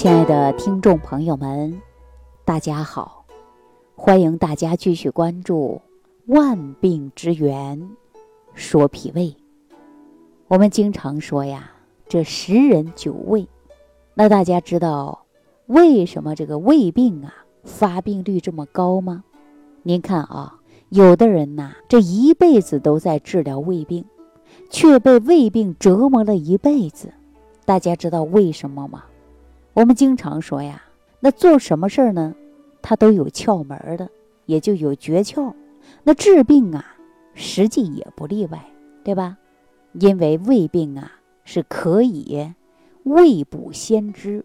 亲爱的听众朋友们，大家好！欢迎大家继续关注《万病之源说脾胃》。我们经常说呀，这十人九胃。那大家知道为什么这个胃病啊发病率这么高吗？您看啊，有的人呐，这一辈子都在治疗胃病，却被胃病折磨了一辈子。大家知道为什么吗？我们经常说呀，那做什么事儿呢？它都有窍门的，也就有诀窍。那治病啊，实际也不例外，对吧？因为胃病啊是可以未卜先知，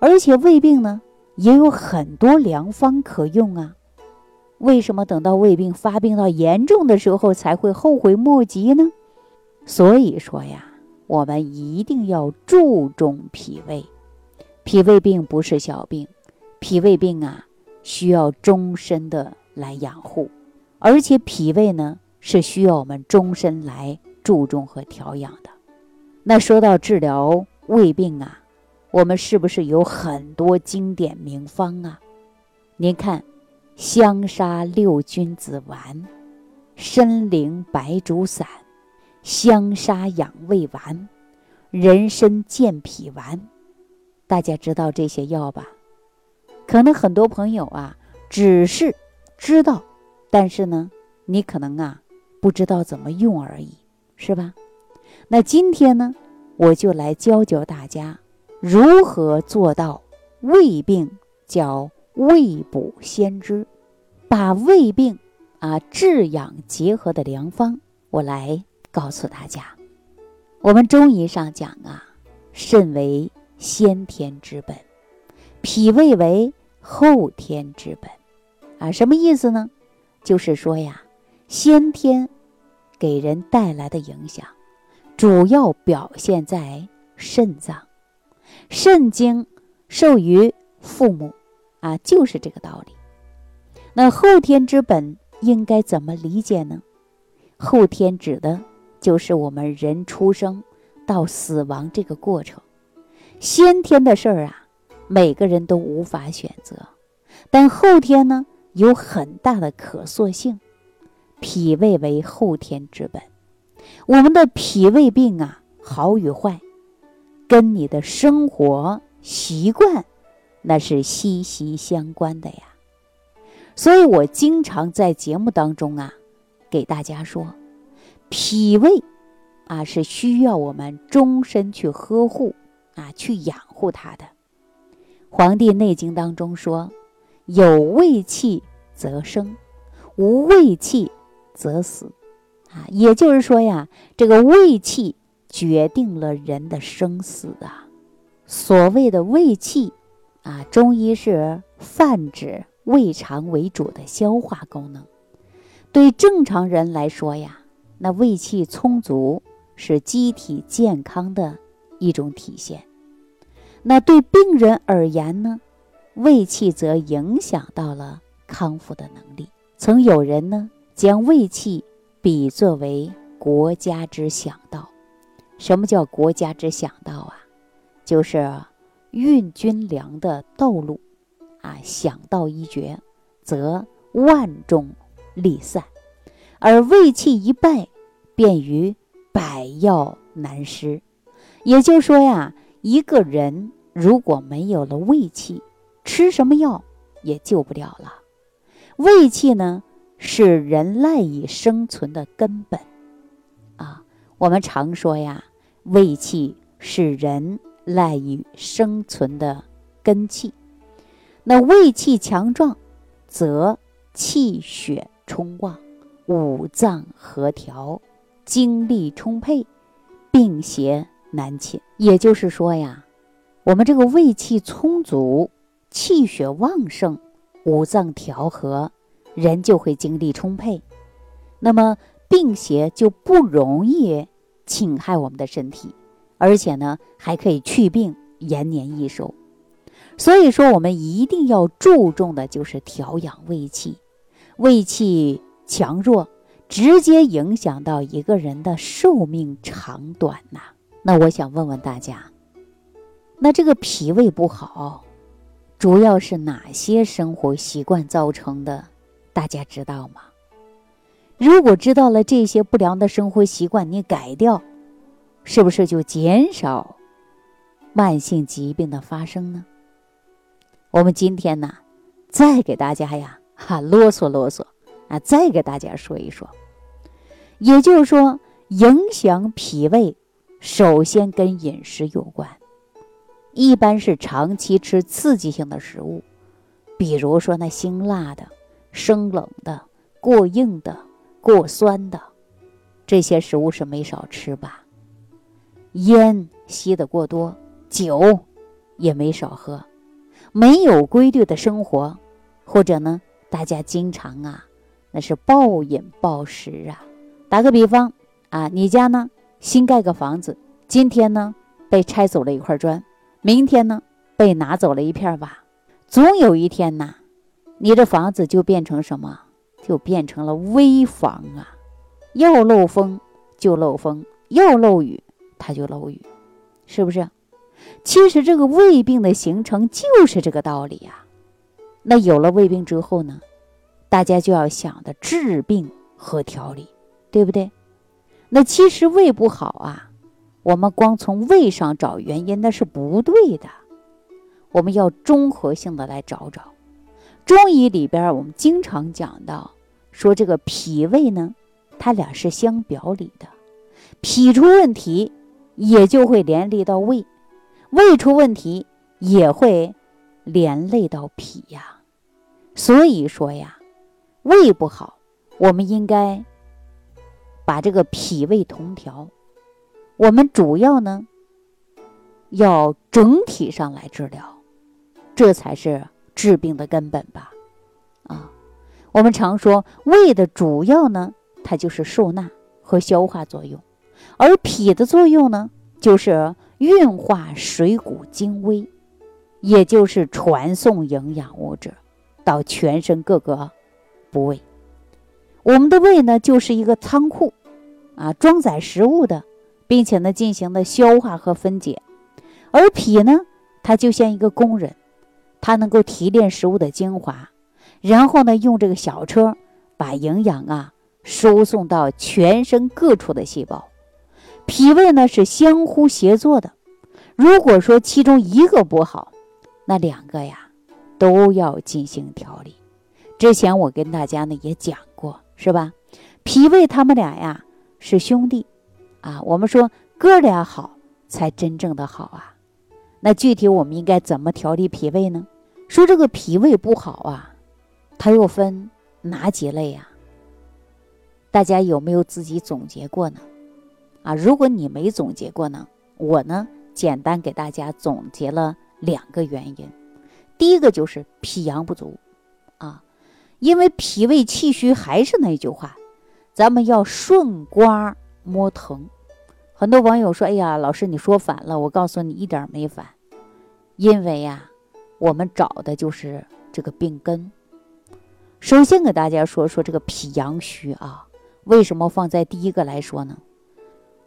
而且胃病呢也有很多良方可用啊。为什么等到胃病发病到严重的时候才会后悔莫及呢？所以说呀，我们一定要注重脾胃。脾胃病不是小病，脾胃病啊需要终身的来养护，而且脾胃呢是需要我们终身来注重和调养的。那说到治疗胃病啊，我们是不是有很多经典名方啊？您看，香砂六君子丸、参苓白术散、香砂养胃丸、人参健脾丸。大家知道这些药吧？可能很多朋友啊，只是知道，但是呢，你可能啊不知道怎么用而已，是吧？那今天呢，我就来教教大家如何做到胃病叫未卜先知，把胃病啊治养结合的良方，我来告诉大家。我们中医上讲啊，肾为。先天之本，脾胃为后天之本，啊，什么意思呢？就是说呀，先天给人带来的影响，主要表现在肾脏，肾经受于父母，啊，就是这个道理。那后天之本应该怎么理解呢？后天指的就是我们人出生到死亡这个过程。先天的事儿啊，每个人都无法选择，但后天呢，有很大的可塑性。脾胃为后天之本，我们的脾胃病啊，好与坏，跟你的生活习惯那是息息相关的呀。所以我经常在节目当中啊，给大家说，脾胃啊是需要我们终身去呵护。啊，去养护它的，《黄帝内经》当中说：“有胃气则生，无胃气则死。”啊，也就是说呀，这个胃气决定了人的生死啊。所谓的胃气啊，中医是泛指胃肠为主的消化功能。对正常人来说呀，那胃气充足是机体健康的。一种体现，那对病人而言呢，胃气则影响到了康复的能力。曾有人呢将胃气比作为国家之想道。什么叫国家之想道啊？就是运军粮的道路啊。想道一绝，则万众力散；而胃气一败，便于百药难施。也就是说呀，一个人如果没有了胃气，吃什么药也救不了了。胃气呢，是人赖以生存的根本啊。我们常说呀，胃气是人赖以生存的根气。那胃气强壮，则气血充旺，五脏合调，精力充沛，病邪。难侵，也就是说呀，我们这个胃气充足，气血旺盛，五脏调和，人就会精力充沛，那么病邪就不容易侵害我们的身体，而且呢，还可以祛病、延年益寿。所以说，我们一定要注重的就是调养胃气，胃气强弱直接影响到一个人的寿命长短呐。那我想问问大家，那这个脾胃不好，主要是哪些生活习惯造成的？大家知道吗？如果知道了这些不良的生活习惯，你改掉，是不是就减少慢性疾病的发生呢？我们今天呢，再给大家呀，哈啰嗦啰嗦啊，再给大家说一说。也就是说，影响脾胃，首先跟饮食有关，一般是长期吃刺激性的食物，比如说那辛辣的、生冷的、过硬的。过酸的这些食物是没少吃吧？烟吸的过多，酒也没少喝，没有规律的生活，或者呢，大家经常啊，那是暴饮暴食啊。打个比方啊，你家呢新盖个房子，今天呢被拆走了一块砖，明天呢被拿走了一片瓦，总有一天呐，你这房子就变成什么？就变成了危房啊！要漏风就漏风，要漏雨它就漏雨，是不是？其实这个胃病的形成就是这个道理呀。那有了胃病之后呢，大家就要想的治病和调理，对不对？那其实胃不好啊，我们光从胃上找原因那是不对的，我们要综合性的来找找。中医里边我们经常讲到。说这个脾胃呢，它俩是相表里的，脾出问题，也就会连累到胃；胃出问题，也会连累到脾呀。所以说呀，胃不好，我们应该把这个脾胃同调。我们主要呢，要整体上来治疗，这才是治病的根本吧。啊我们常说，胃的主要呢，它就是受纳和消化作用，而脾的作用呢，就是运化水谷精微，也就是传送营养物质到全身各个部位。我们的胃呢，就是一个仓库，啊，装载食物的，并且呢，进行的消化和分解。而脾呢，它就像一个工人，它能够提炼食物的精华。然后呢，用这个小车把营养啊输送到全身各处的细胞。脾胃呢是相互协作的。如果说其中一个不好，那两个呀都要进行调理。之前我跟大家呢也讲，是吧？脾胃他们俩呀是兄弟啊。我们说哥俩好才真正的好啊。那具体我们应该怎么调理脾胃呢？说这个脾胃不好啊。它又分哪几类呀？大家有没有自己总结过呢？啊，如果你没总结过呢，我呢简单给大家总结了两个原因。第一个就是脾阳不足，因为脾胃气虚，还是那句话，咱们要顺刮摸疼。很多网友说：“哎呀，老师你说反了。”我告诉你，一点没反，因为呀，我们找的就是这个病根。首先给大家说说这个脾阳虚啊，为什么放在第一个来说呢？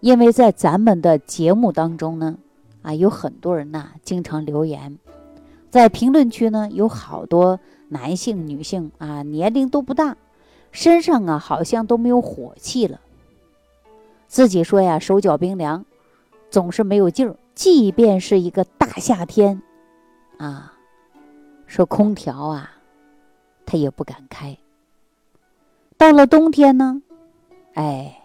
因为在咱们的节目当中呢，啊，有很多人呐经常留言，在评论区呢有好多男性、女性啊，年龄都不大，身上啊好像都没有火气了，自己说呀手脚冰凉，总是没有劲儿，即便是一个大夏天，啊，说空调啊。他也不敢开。到了冬天呢，哎，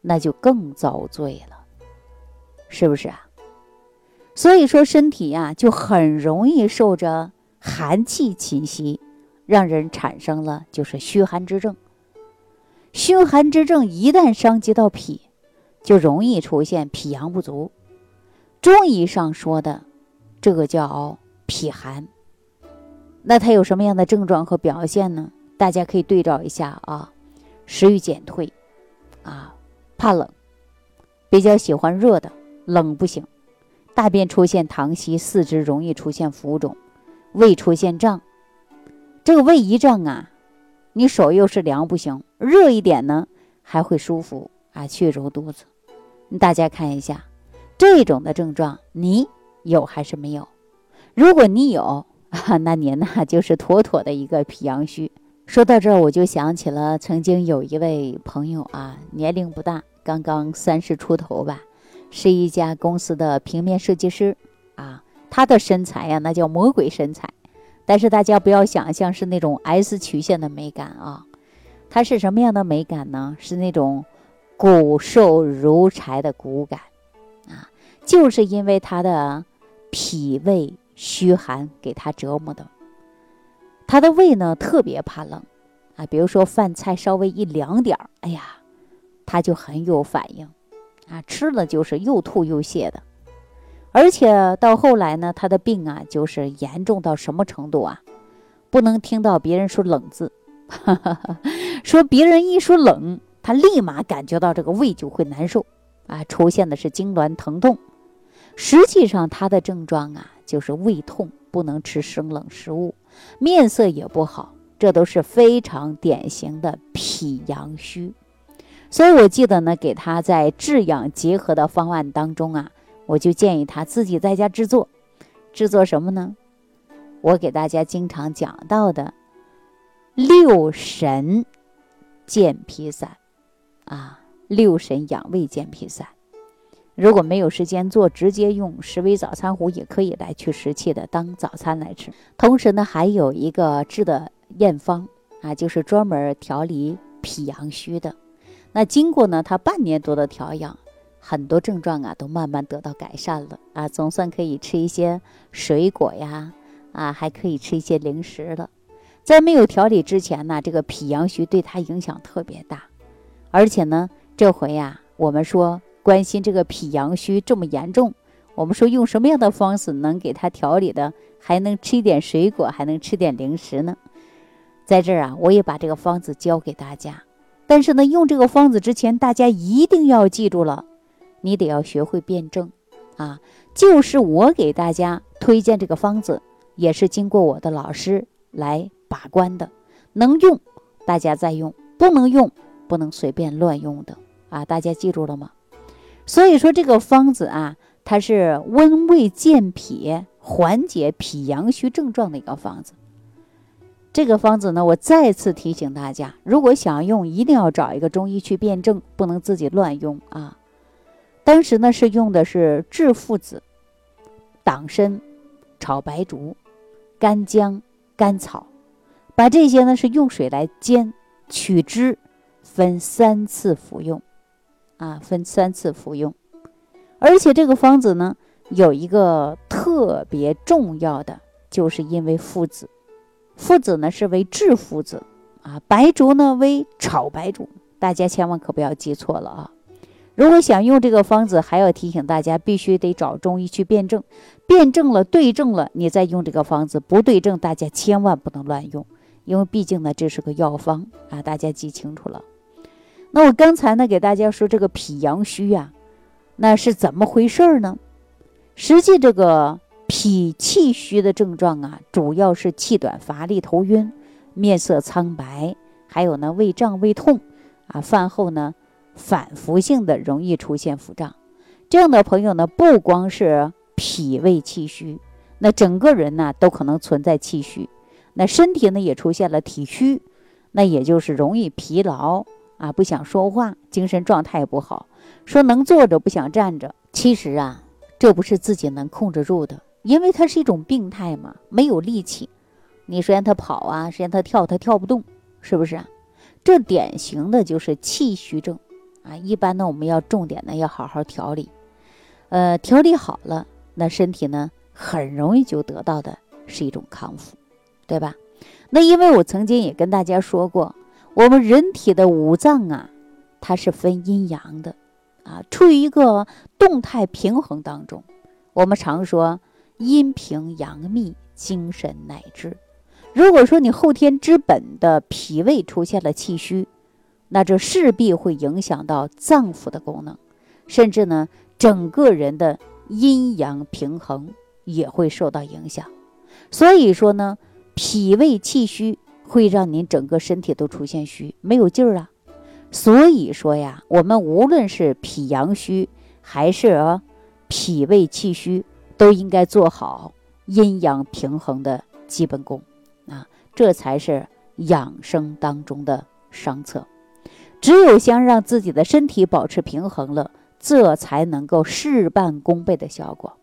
那就更遭罪了，是不是啊？所以说身体呀，就很容易受着寒气侵袭，让人产生了就是虚寒之症。虚寒之症一旦伤及到脾，就容易出现脾阳不足。中医上说的这个叫脾寒。那它有什么样的症状和表现呢？大家可以对照一下啊，食欲减退，啊，怕冷，比较喜欢热的，冷不行，大便出现溏稀，四肢容易出现浮肿，胃出现胀。这个胃一胀啊，你手又是凉不行，热一点呢还会舒服啊，去揉肚子。大家看一下这种的症状，你有还是没有？如果你有啊，那您呢就是妥妥的一个脾阳虚。说到这儿，我就想起了曾经有一位朋友啊，年龄不大，刚刚三十出头吧，是一家公司的平面设计师啊。他的身材呀，那叫魔鬼身材，但是大家不要想象是那种 S 曲线的美感啊，他是什么样的美感呢？是那种骨瘦如柴的骨感啊，就是因为他的脾胃虚寒给他折磨的。他的胃呢特别怕冷，啊，比如说饭菜稍微一凉点儿，哎呀，他就很有反应，啊，吃了就是又吐又泻的，而且到后来呢，他的病啊就是严重到什么程度啊？不能听到别人说冷字，说别人一说冷，他立马感觉到这个胃就会难受，啊，出现的是痉挛疼痛。实际上他的症状啊就是胃痛，不能吃生冷食物。面色也不好，这都是非常典型的脾阳虚。所以我记得呢，给他在治养结合的方案当中啊，我就建议他自己在家制作。制作什么呢？我给大家经常讲到的六神健脾散啊，六神养胃健脾散。如果没有时间做，直接用十味早餐壶也可以来去湿气的当早餐来吃。同时呢，还有一个治的验方啊，就是专门调理脾阳虚的。那经过呢，他半年多的调养，很多症状啊都慢慢得到改善了啊，总算可以吃一些水果呀啊，还可以吃一些零食了。在没有调理之前呢，这个脾阳虚对他影响特别大，而且呢，这回呀，我们说。关心这个脾阳虚这么严重，我们说用什么样的方式能给他调理的，还能吃一点水果，还能吃点零食呢？在这儿啊，我也把这个方子教给大家。但是呢，用这个方子之前，大家一定要记住了，你得要学会辩证啊。就是我给大家推荐这个方子，也是经过我的老师来把关的，能用大家再用，不能用不能随便乱用的啊。大家记住了吗？所以说这个方子啊，它是温胃健脾、缓解脾阳虚症状的一个方子。这个方子呢，我再次提醒大家，如果想用，一定要找一个中医去辩证，不能自己乱用啊。当时呢是用的是炙附子、党参、炒白术、干姜、甘草，把这些呢是用水来煎，取汁，分三次服用。啊，分三次服用，而且这个方子呢，有一个特别重要的，就是因为附子，附子呢是为治附子，啊，白术呢为炒白术，大家千万可不要记错了啊！如果想用这个方子，还要提醒大家，必须得找中医去辩证，辩证了对症了，你再用这个方子，不对症，大家千万不能乱用，因为毕竟呢这是个药方啊，大家记清楚了。那我刚才呢，给大家说这个脾阳虚呀，那是怎么回事呢？实际这个脾气虚的症状啊，主要是气短、乏力、头晕、面色苍白，还有呢胃胀、胃痛啊，饭后呢反复性的容易出现腹胀。这样的朋友呢，不光是脾胃气虚，那整个人呢都可能存在气虚，那身体呢也出现了体虚，那也就是容易疲劳。啊，不想说话，精神状态不好，说能坐着不想站着。其实啊，这不是自己能控制住的，因为它是一种病态嘛，没有力气。你说让他跑啊，说让他跳，他跳不动，是不是啊？这典型的就是气虚症啊。一般呢，我们要重点呢要好好调理，呃，调理好了，那身体呢很容易就得到的是一种康复，对吧？那因为我曾经也跟大家说过。我们人体的五脏啊，它是分阴阳的，啊，处于一个动态平衡当中。我们常说阴平阳秘，精神乃治。如果说你后天之本的脾胃出现了气虚，那这势必会影响到脏腑的功能，甚至呢，整个人的阴阳平衡也会受到影响。所以说呢，脾胃气虚。会让您整个身体都出现虚，没有劲儿啊。所以说呀，我们无论是脾阳虚还是脾胃气虚，都应该做好阴阳平衡的基本功啊，这才是养生当中的上策。只有先让自己的身体保持平衡了，这才能够事半功倍的效果。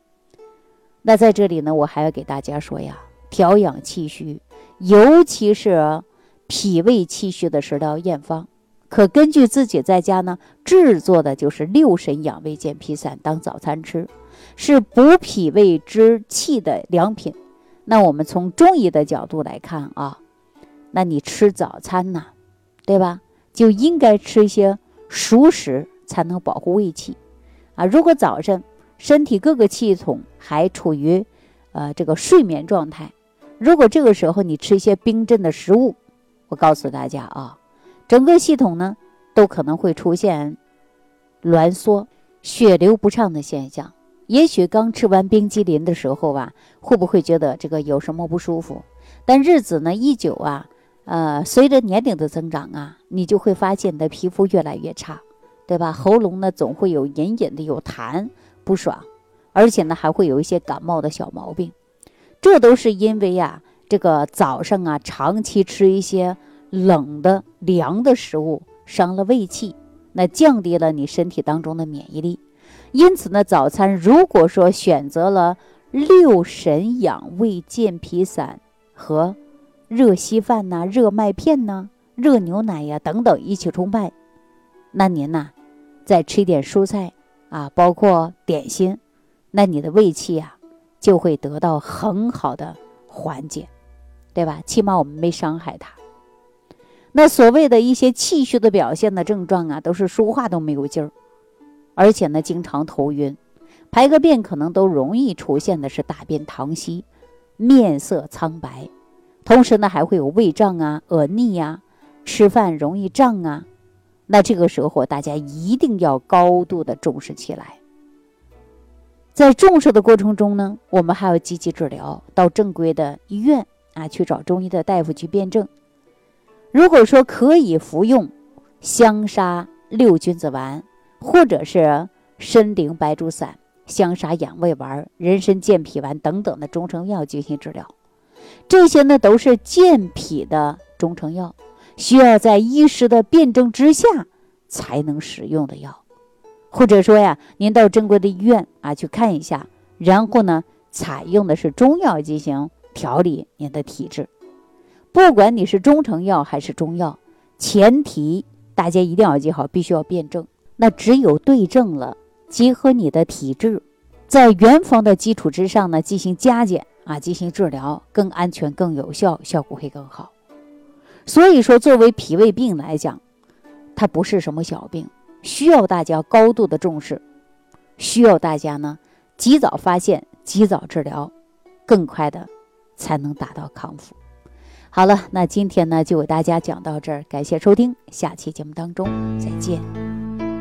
那在这里呢，我还要给大家说呀，调养气虚，尤其是脾胃气虚的食疗验方，可根据自己在家呢制作的就是六神养胃健脾散当早餐吃，是补脾胃之气的良品。那我们从中医的角度来看啊，那你吃早餐呢，对吧？就应该吃一些熟食，才能保护胃气啊。如果早晨，身体各个系统还处于，呃，这个睡眠状态。如果这个时候你吃一些冰镇的食物，我告诉大家啊，整个系统呢都可能会出现挛缩、血流不畅的现象。也许刚吃完冰激凌的时候吧，会不会觉得这个有什么不舒服？但日子呢一久啊，呃，随着年龄的增长啊，你就会发现你的皮肤越来越差，对吧？喉咙呢总会有隐隐的有痰。不爽，而且呢还会有一些感冒的小毛病，这都是因为呀，这个早上啊长期吃一些冷的凉的食物，伤了胃气，那降低了你身体当中的免疫力。因此呢，早餐如果说选择了六神养胃健脾散和热稀饭呐、热麦片呐、热牛奶呀等等一起冲麦，那您呐再吃一点蔬菜。啊，包括点心，那你的胃气呀就会得到很好的缓解，对吧？起码我们没伤害它。那所谓的一些气虚的表现的症状啊，都是说话都没有劲儿，而且呢经常头晕，排个便可能都容易出现的是大便溏稀，面色苍白，同时呢还会有胃胀啊、恶逆呀，吃饭容易胀啊。那这个时候，大家一定要高度的重视起来。在重视的过程中呢，我们还要积极治疗，到正规的医院啊去找中医的大夫去辩证。如果说可以服用香砂六君子丸，或者是参苓白术散、香砂养胃丸、人参健脾丸等等的中成药进行治疗，这些呢都是健脾的中成药。需要在医师的辩证之下才能使用的药，或者说呀，您到正规的医院啊去看一下，然后呢，采用的是中药进行调理您的体质。不管你是中成药还是中药，前提大家一定要记好，必须要辩证。那只有对症了，结合你的体质，在原方的基础之上呢进行加减啊，进行治疗，更安全、更有效，效果会更好。所以说，作为脾胃病来讲，它不是什么小病，需要大家高度的重视，需要大家呢及早发现、及早治疗，更快的才能达到康复。好了，那今天呢就为大家讲到这儿，感谢收听，下期节目当中再见。